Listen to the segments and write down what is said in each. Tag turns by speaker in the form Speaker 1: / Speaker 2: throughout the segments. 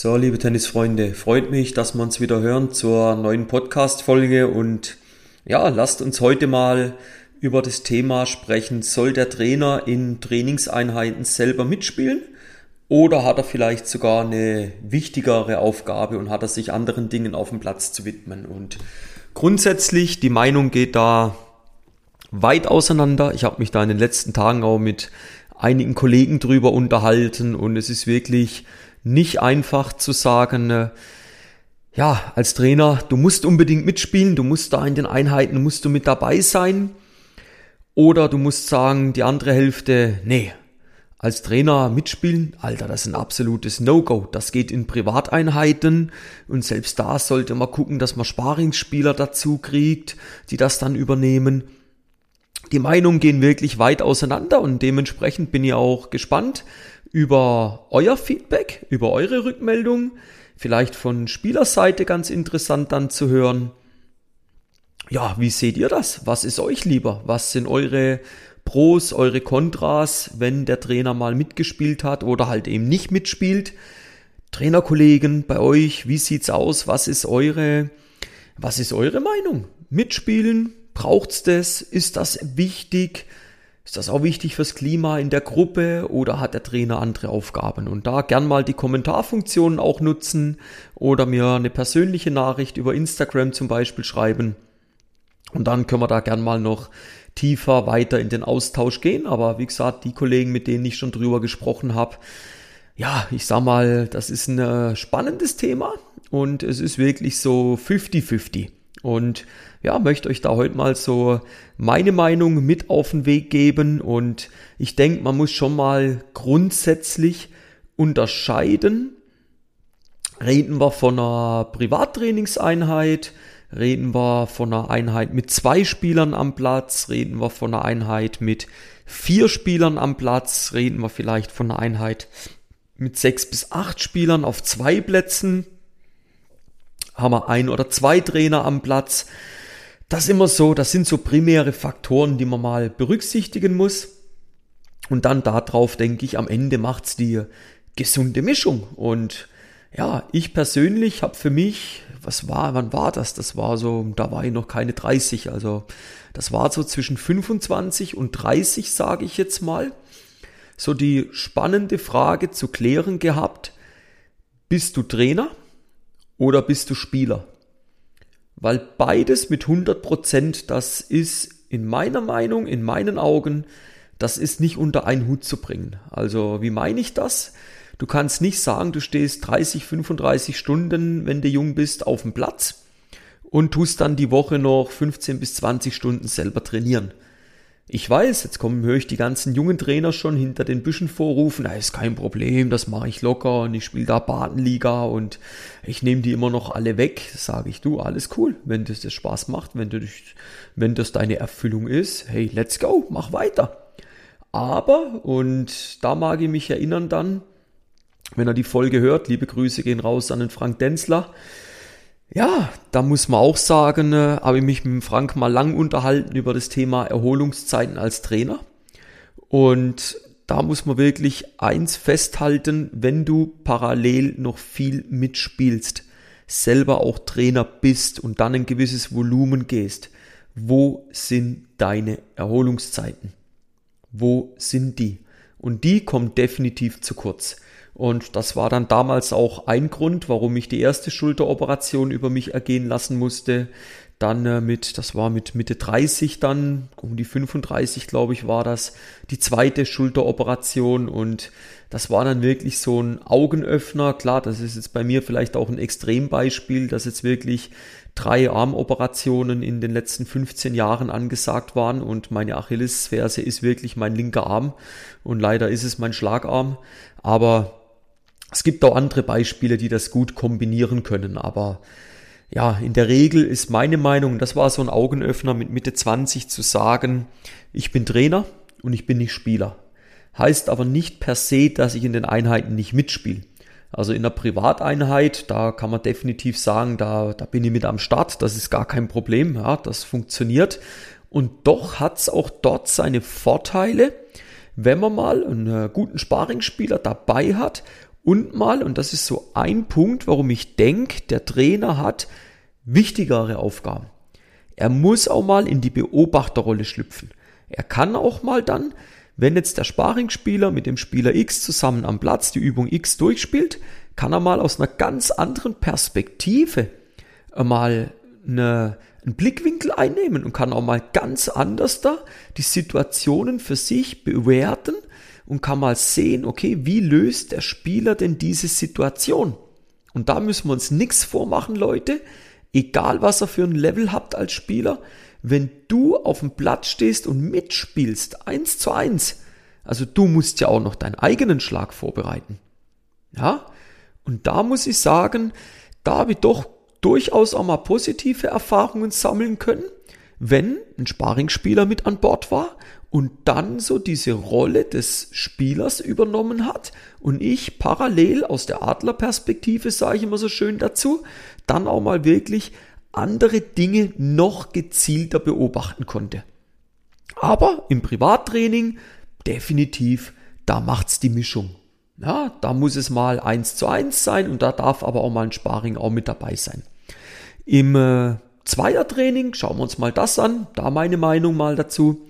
Speaker 1: So, liebe Tennisfreunde, freut mich, dass wir uns wieder hören zur neuen Podcast-Folge und ja, lasst uns heute mal über das Thema sprechen. Soll der Trainer in Trainingseinheiten selber mitspielen oder hat er vielleicht sogar eine wichtigere Aufgabe und hat er sich anderen Dingen auf dem Platz zu widmen? Und grundsätzlich, die Meinung geht da weit auseinander. Ich habe mich da in den letzten Tagen auch mit einigen Kollegen drüber unterhalten und es ist wirklich nicht einfach zu sagen, äh, ja, als Trainer, du musst unbedingt mitspielen, du musst da in den Einheiten, musst du mit dabei sein. Oder du musst sagen, die andere Hälfte, nee, als Trainer mitspielen, Alter, das ist ein absolutes No-Go. Das geht in Privateinheiten und selbst da sollte man gucken, dass man Sparingsspieler dazu kriegt, die das dann übernehmen. Die Meinungen gehen wirklich weit auseinander und dementsprechend bin ich auch gespannt über euer Feedback, über eure Rückmeldung, vielleicht von Spielerseite ganz interessant dann zu hören. Ja, wie seht ihr das? Was ist euch lieber? Was sind eure Pros, eure Kontras, wenn der Trainer mal mitgespielt hat oder halt eben nicht mitspielt? Trainerkollegen bei euch, wie sieht's aus? Was ist eure, was ist eure Meinung? Mitspielen? Braucht's das? Ist das wichtig? Ist das auch wichtig fürs Klima in der Gruppe oder hat der Trainer andere Aufgaben? Und da gern mal die Kommentarfunktionen auch nutzen oder mir eine persönliche Nachricht über Instagram zum Beispiel schreiben. Und dann können wir da gern mal noch tiefer weiter in den Austausch gehen. Aber wie gesagt, die Kollegen, mit denen ich schon drüber gesprochen habe, ja, ich sag mal, das ist ein äh, spannendes Thema und es ist wirklich so 50-50. Und ja, möchte euch da heute mal so meine Meinung mit auf den Weg geben. Und ich denke, man muss schon mal grundsätzlich unterscheiden. Reden wir von einer Privattrainingseinheit, reden wir von einer Einheit mit zwei Spielern am Platz, reden wir von einer Einheit mit vier Spielern am Platz, reden wir vielleicht von einer Einheit mit sechs bis acht Spielern auf zwei Plätzen haben wir ein oder zwei Trainer am Platz. Das ist immer so, das sind so primäre Faktoren, die man mal berücksichtigen muss. Und dann darauf denke ich, am Ende macht's die gesunde Mischung. Und ja, ich persönlich habe für mich, was war, wann war das? Das war so, da war ich noch keine 30, also das war so zwischen 25 und 30, sage ich jetzt mal. So die spannende Frage zu klären gehabt, bist du Trainer? Oder bist du Spieler? Weil beides mit 100 Prozent, das ist in meiner Meinung, in meinen Augen, das ist nicht unter einen Hut zu bringen. Also, wie meine ich das? Du kannst nicht sagen, du stehst 30, 35 Stunden, wenn du jung bist, auf dem Platz und tust dann die Woche noch 15 bis 20 Stunden selber trainieren. Ich weiß, jetzt kommen, höre ich die ganzen jungen Trainer schon hinter den Büschen vorrufen, da ist kein Problem, das mache ich locker und ich spiele da Badenliga und ich nehme die immer noch alle weg. Sage ich, du, alles cool, wenn das dir Spaß macht, wenn, du, wenn das deine Erfüllung ist, hey, let's go, mach weiter. Aber, und da mag ich mich erinnern dann, wenn er die Folge hört, liebe Grüße gehen raus an den Frank Denzler, ja, da muss man auch sagen, äh, habe ich mich mit Frank mal lang unterhalten über das Thema Erholungszeiten als Trainer. Und da muss man wirklich eins festhalten, wenn du parallel noch viel mitspielst, selber auch Trainer bist und dann ein gewisses Volumen gehst, wo sind deine Erholungszeiten? Wo sind die? Und die kommen definitiv zu kurz. Und das war dann damals auch ein Grund, warum ich die erste Schulteroperation über mich ergehen lassen musste. Dann äh, mit, das war mit Mitte 30 dann, um die 35 glaube ich war das, die zweite Schulteroperation und das war dann wirklich so ein Augenöffner. Klar, das ist jetzt bei mir vielleicht auch ein Extrembeispiel, dass jetzt wirklich drei Armoperationen in den letzten 15 Jahren angesagt waren und meine Achillesferse ist wirklich mein linker Arm und leider ist es mein Schlagarm. Aber es gibt auch andere Beispiele, die das gut kombinieren können, aber ja, in der Regel ist meine Meinung, das war so ein Augenöffner mit Mitte 20 zu sagen, ich bin Trainer und ich bin nicht Spieler. Heißt aber nicht per se, dass ich in den Einheiten nicht mitspiele. Also in der Privateinheit, da kann man definitiv sagen, da, da bin ich mit am Start, das ist gar kein Problem, ja, das funktioniert. Und doch hat's auch dort seine Vorteile, wenn man mal einen äh, guten Sparingsspieler dabei hat und mal, und das ist so ein Punkt, warum ich denke, der Trainer hat wichtigere Aufgaben. Er muss auch mal in die Beobachterrolle schlüpfen. Er kann auch mal dann, wenn jetzt der Sparingsspieler mit dem Spieler X zusammen am Platz die Übung X durchspielt, kann er mal aus einer ganz anderen Perspektive mal eine, einen Blickwinkel einnehmen und kann auch mal ganz anders da die Situationen für sich bewerten und kann mal sehen, okay, wie löst der Spieler denn diese Situation? Und da müssen wir uns nichts vormachen, Leute. Egal was ihr für ein Level habt als Spieler, wenn du auf dem Platz stehst und mitspielst, eins zu eins, also du musst ja auch noch deinen eigenen Schlag vorbereiten. Ja? Und da muss ich sagen, da habe ich doch durchaus auch mal positive Erfahrungen sammeln können, wenn ein Sparingsspieler mit an Bord war und dann so diese Rolle des Spielers übernommen hat und ich parallel aus der Adlerperspektive, sage ich immer so schön dazu, dann auch mal wirklich andere Dinge noch gezielter beobachten konnte. Aber im Privattraining definitiv, da macht's die Mischung. Ja, da muss es mal eins zu eins sein und da darf aber auch mal ein Sparring auch mit dabei sein. Im äh, Zweiertraining, schauen wir uns mal das an, da meine Meinung mal dazu.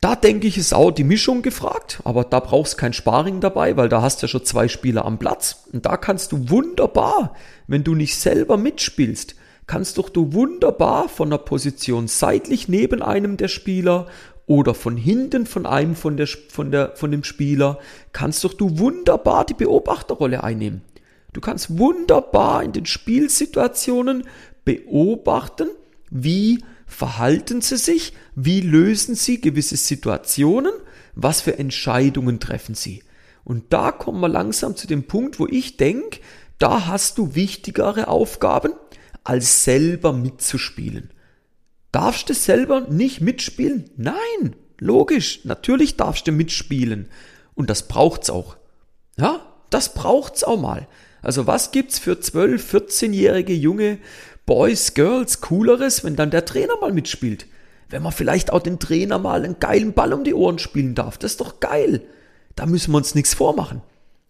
Speaker 1: Da denke ich, ist auch die Mischung gefragt, aber da brauchst kein Sparring dabei, weil da hast du ja schon zwei Spieler am Platz. Und da kannst du wunderbar, wenn du nicht selber mitspielst, kannst doch du wunderbar von der Position seitlich neben einem der Spieler oder von hinten von einem von, der, von, der, von dem Spieler, kannst doch du wunderbar die Beobachterrolle einnehmen. Du kannst wunderbar in den Spielsituationen beobachten, wie verhalten sie sich, wie lösen sie gewisse Situationen, was für Entscheidungen treffen sie. Und da kommen wir langsam zu dem Punkt, wo ich denke, da hast du wichtigere Aufgaben, als selber mitzuspielen. Darfst du selber nicht mitspielen? Nein, logisch, natürlich darfst du mitspielen. Und das braucht's auch. Ja, das braucht's auch mal. Also was gibt's für 12, 14-jährige junge Boys, Girls cooleres, wenn dann der Trainer mal mitspielt? Wenn man vielleicht auch den Trainer mal einen geilen Ball um die Ohren spielen darf, das ist doch geil. Da müssen wir uns nichts vormachen.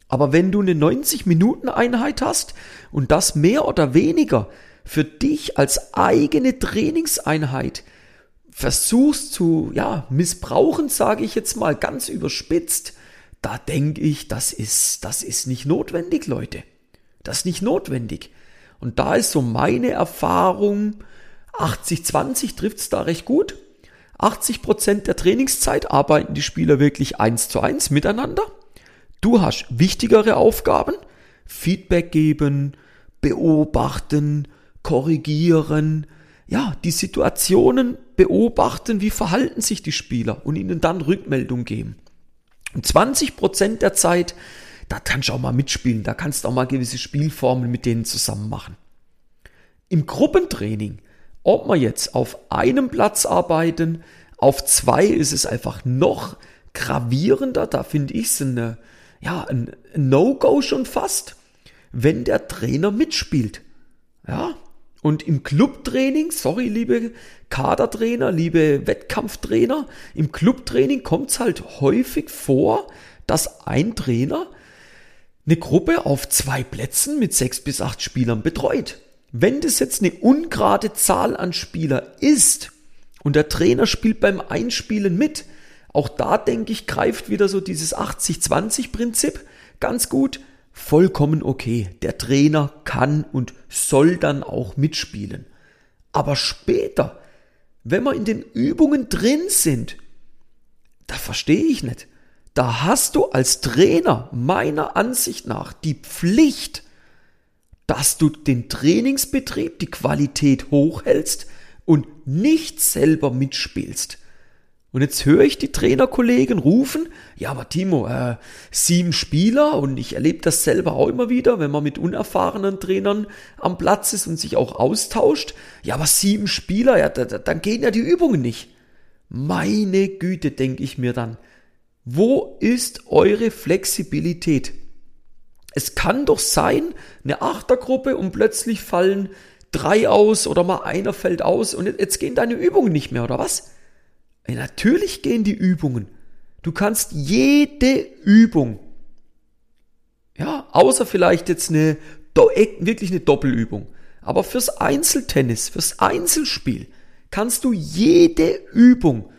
Speaker 1: Aber wenn du eine 90 Minuten Einheit hast und das mehr oder weniger für dich als eigene Trainingseinheit versuchst zu, ja, missbrauchen, sage ich jetzt mal ganz überspitzt, da denke ich, das ist, das ist nicht notwendig, Leute. Das ist nicht notwendig. Und da ist so meine Erfahrung, 80-20 trifft's da recht gut. 80 Prozent der Trainingszeit arbeiten die Spieler wirklich eins zu eins miteinander. Du hast wichtigere Aufgaben, Feedback geben, beobachten, korrigieren, ja, die Situationen beobachten, wie verhalten sich die Spieler und ihnen dann Rückmeldung geben. Und 20 Prozent der Zeit, da kannst du auch mal mitspielen, da kannst du auch mal gewisse Spielformen mit denen zusammen machen. Im Gruppentraining, ob wir jetzt auf einem Platz arbeiten, auf zwei ist es einfach noch gravierender, da finde ich es eine, ja, ein No-Go schon fast, wenn der Trainer mitspielt. Ja, und im Clubtraining, sorry, liebe Kadertrainer, liebe Wettkampftrainer, im Clubtraining kommt es halt häufig vor, dass ein Trainer eine Gruppe auf zwei Plätzen mit sechs bis acht Spielern betreut. Wenn das jetzt eine ungerade Zahl an Spieler ist und der Trainer spielt beim Einspielen mit, auch da denke ich, greift wieder so dieses 80-20-Prinzip ganz gut vollkommen okay. Der Trainer kann und soll dann auch mitspielen. Aber später, wenn wir in den Übungen drin sind, da verstehe ich nicht. Da hast du als Trainer meiner Ansicht nach die Pflicht, dass du den Trainingsbetrieb, die Qualität hochhältst und nicht selber mitspielst. Und jetzt höre ich die Trainerkollegen rufen, ja, aber Timo, äh, sieben Spieler und ich erlebe das selber auch immer wieder, wenn man mit unerfahrenen Trainern am Platz ist und sich auch austauscht. Ja, aber sieben Spieler, ja, da, da, dann gehen ja die Übungen nicht. Meine Güte, denke ich mir dann. Wo ist eure Flexibilität? Es kann doch sein, eine Achtergruppe und plötzlich fallen drei aus oder mal einer fällt aus und jetzt gehen deine Übungen nicht mehr, oder was? Ja, natürlich gehen die Übungen. Du kannst jede Übung Ja, außer vielleicht jetzt eine, wirklich eine Doppelübung. Aber fürs Einzeltennis, fürs Einzelspiel kannst du jede Übung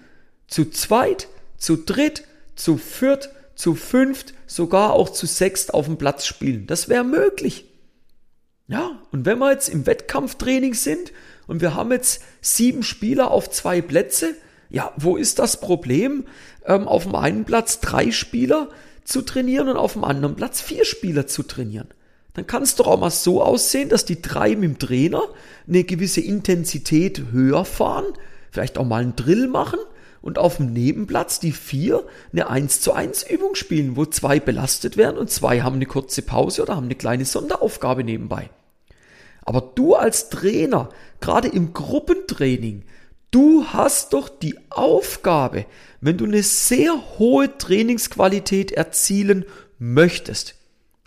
Speaker 1: zu zweit, zu dritt, zu viert, zu fünft, sogar auch zu sechst auf dem Platz spielen. Das wäre möglich. Ja, und wenn wir jetzt im Wettkampftraining sind und wir haben jetzt sieben Spieler auf zwei Plätze, ja, wo ist das Problem, ähm, auf dem einen Platz drei Spieler zu trainieren und auf dem anderen Platz vier Spieler zu trainieren? Dann kann es doch auch mal so aussehen, dass die drei mit dem Trainer eine gewisse Intensität höher fahren, vielleicht auch mal einen Drill machen und auf dem Nebenplatz die vier eine 1 zu 1 Übung spielen, wo zwei belastet werden und zwei haben eine kurze Pause oder haben eine kleine Sonderaufgabe nebenbei. Aber du als Trainer, gerade im Gruppentraining, du hast doch die Aufgabe, wenn du eine sehr hohe Trainingsqualität erzielen möchtest,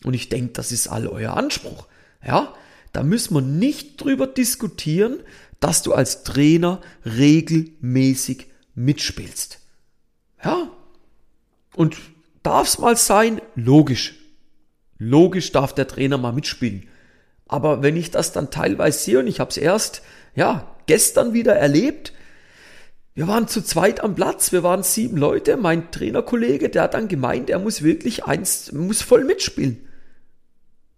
Speaker 1: und ich denke, das ist all euer Anspruch, ja, da müssen wir nicht drüber diskutieren, dass du als Trainer regelmäßig mitspielst. Ja? Und darf es mal sein? Logisch. Logisch darf der Trainer mal mitspielen. Aber wenn ich das dann teilweise sehe und ich habe es erst, ja, gestern wieder erlebt, wir waren zu zweit am Platz, wir waren sieben Leute, mein Trainerkollege, der hat dann gemeint, er muss wirklich eins, muss voll mitspielen.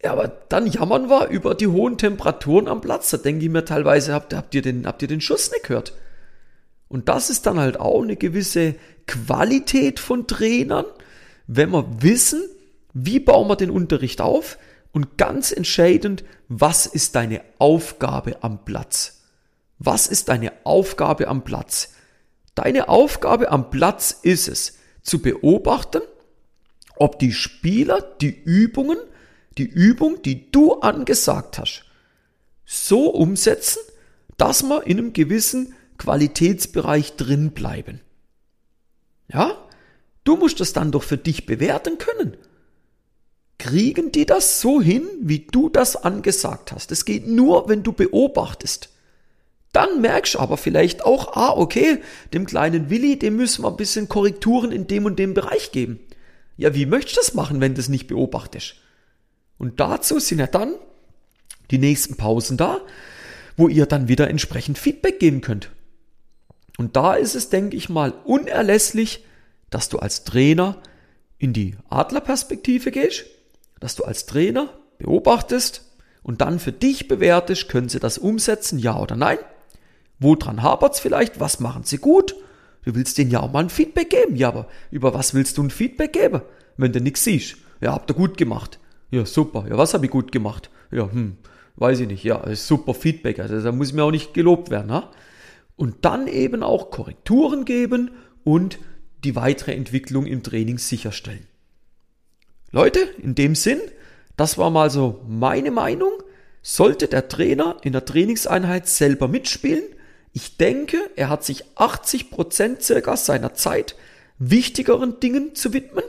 Speaker 1: Ja, aber dann jammern wir über die hohen Temperaturen am Platz. Da denke ich mir teilweise, habt, habt, ihr den, habt ihr den Schuss nicht gehört? Und das ist dann halt auch eine gewisse Qualität von Trainern, wenn wir wissen, wie bauen wir den Unterricht auf und ganz entscheidend, was ist deine Aufgabe am Platz? Was ist deine Aufgabe am Platz? Deine Aufgabe am Platz ist es, zu beobachten, ob die Spieler die Übungen, die Übung, die du angesagt hast, so umsetzen, dass man in einem gewissen Qualitätsbereich drin bleiben. Ja? Du musst das dann doch für dich bewerten können. Kriegen die das so hin, wie du das angesagt hast? Es geht nur, wenn du beobachtest. Dann merkst du aber vielleicht auch, ah, okay, dem kleinen Willi, dem müssen wir ein bisschen Korrekturen in dem und dem Bereich geben. Ja, wie möchtest du das machen, wenn du es nicht beobachtest? Und dazu sind ja dann die nächsten Pausen da, wo ihr dann wieder entsprechend Feedback geben könnt. Und da ist es, denke ich mal, unerlässlich, dass du als Trainer in die Adlerperspektive gehst, dass du als Trainer beobachtest und dann für dich bewertest, können sie das umsetzen, ja oder nein? Woran hapert es vielleicht? Was machen sie gut? Du willst denen ja auch mal ein Feedback geben. Ja, aber über was willst du ein Feedback geben, wenn du nichts siehst? Ja, habt ihr gut gemacht. Ja, super. Ja, was habe ich gut gemacht? Ja, hm, weiß ich nicht. Ja, super Feedback. Also da muss mir auch nicht gelobt werden. Ha? Und dann eben auch Korrekturen geben und die weitere Entwicklung im Training sicherstellen. Leute, in dem Sinn, das war mal so meine Meinung. Sollte der Trainer in der Trainingseinheit selber mitspielen? Ich denke, er hat sich 80 Prozent circa seiner Zeit wichtigeren Dingen zu widmen,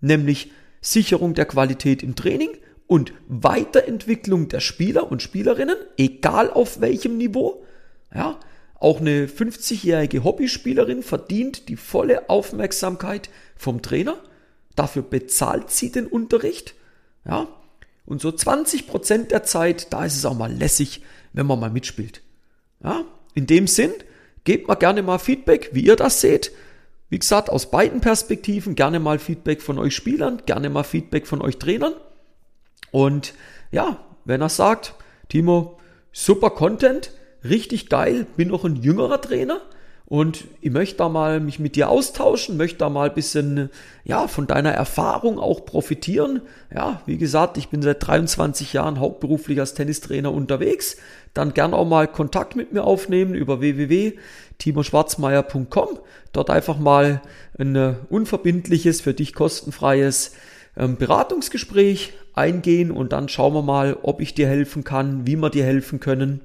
Speaker 1: nämlich Sicherung der Qualität im Training und Weiterentwicklung der Spieler und Spielerinnen, egal auf welchem Niveau. Ja, auch eine 50-jährige Hobbyspielerin verdient die volle Aufmerksamkeit vom Trainer. Dafür bezahlt sie den Unterricht. Ja. Und so 20 Prozent der Zeit, da ist es auch mal lässig, wenn man mal mitspielt. Ja. In dem Sinn, gebt mal gerne mal Feedback, wie ihr das seht. Wie gesagt, aus beiden Perspektiven gerne mal Feedback von euch Spielern, gerne mal Feedback von euch Trainern. Und ja, wenn er sagt, Timo, super Content, richtig geil, bin noch ein jüngerer Trainer und ich möchte da mal mich mit dir austauschen, möchte da mal ein bisschen, ja, von deiner Erfahrung auch profitieren. Ja, wie gesagt, ich bin seit 23 Jahren hauptberuflich als Tennistrainer unterwegs. Dann gern auch mal Kontakt mit mir aufnehmen über www.timoschwarzmeier.com. Dort einfach mal ein äh, unverbindliches, für dich kostenfreies ähm, Beratungsgespräch eingehen und dann schauen wir mal, ob ich dir helfen kann, wie wir dir helfen können.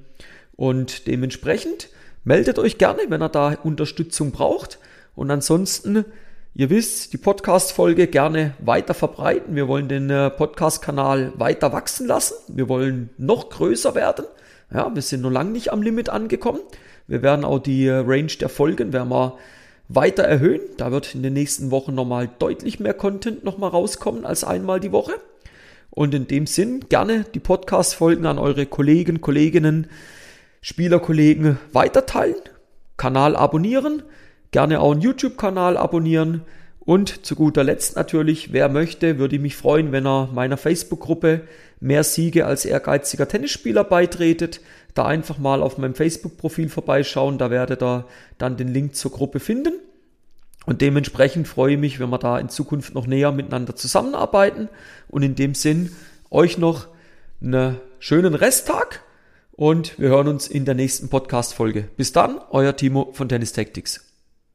Speaker 1: Und dementsprechend meldet euch gerne, wenn ihr da Unterstützung braucht. Und ansonsten, ihr wisst, die Podcast-Folge gerne weiter verbreiten. Wir wollen den äh, Podcast-Kanal weiter wachsen lassen. Wir wollen noch größer werden. Ja, wir sind noch lange nicht am Limit angekommen. Wir werden auch die äh, Range der Folgen werden wir weiter erhöhen. Da wird in den nächsten Wochen nochmal deutlich mehr Content nochmal rauskommen als einmal die Woche. Und in dem Sinn gerne die Podcast-Folgen an eure Kollegen, Kolleginnen, Spielerkollegen weiterteilen, Kanal abonnieren, gerne auch einen YouTube-Kanal abonnieren und zu guter Letzt natürlich, wer möchte, würde ich mich freuen, wenn er meiner Facebook-Gruppe mehr Siege als ehrgeiziger Tennisspieler beitretet. Da einfach mal auf meinem Facebook-Profil vorbeischauen, da werdet ihr dann den Link zur Gruppe finden. Und dementsprechend freue ich mich, wenn wir da in Zukunft noch näher miteinander zusammenarbeiten. Und in dem Sinn euch noch einen schönen Resttag und wir hören uns in der nächsten Podcast-Folge. Bis dann, euer Timo von Tennis Tactics.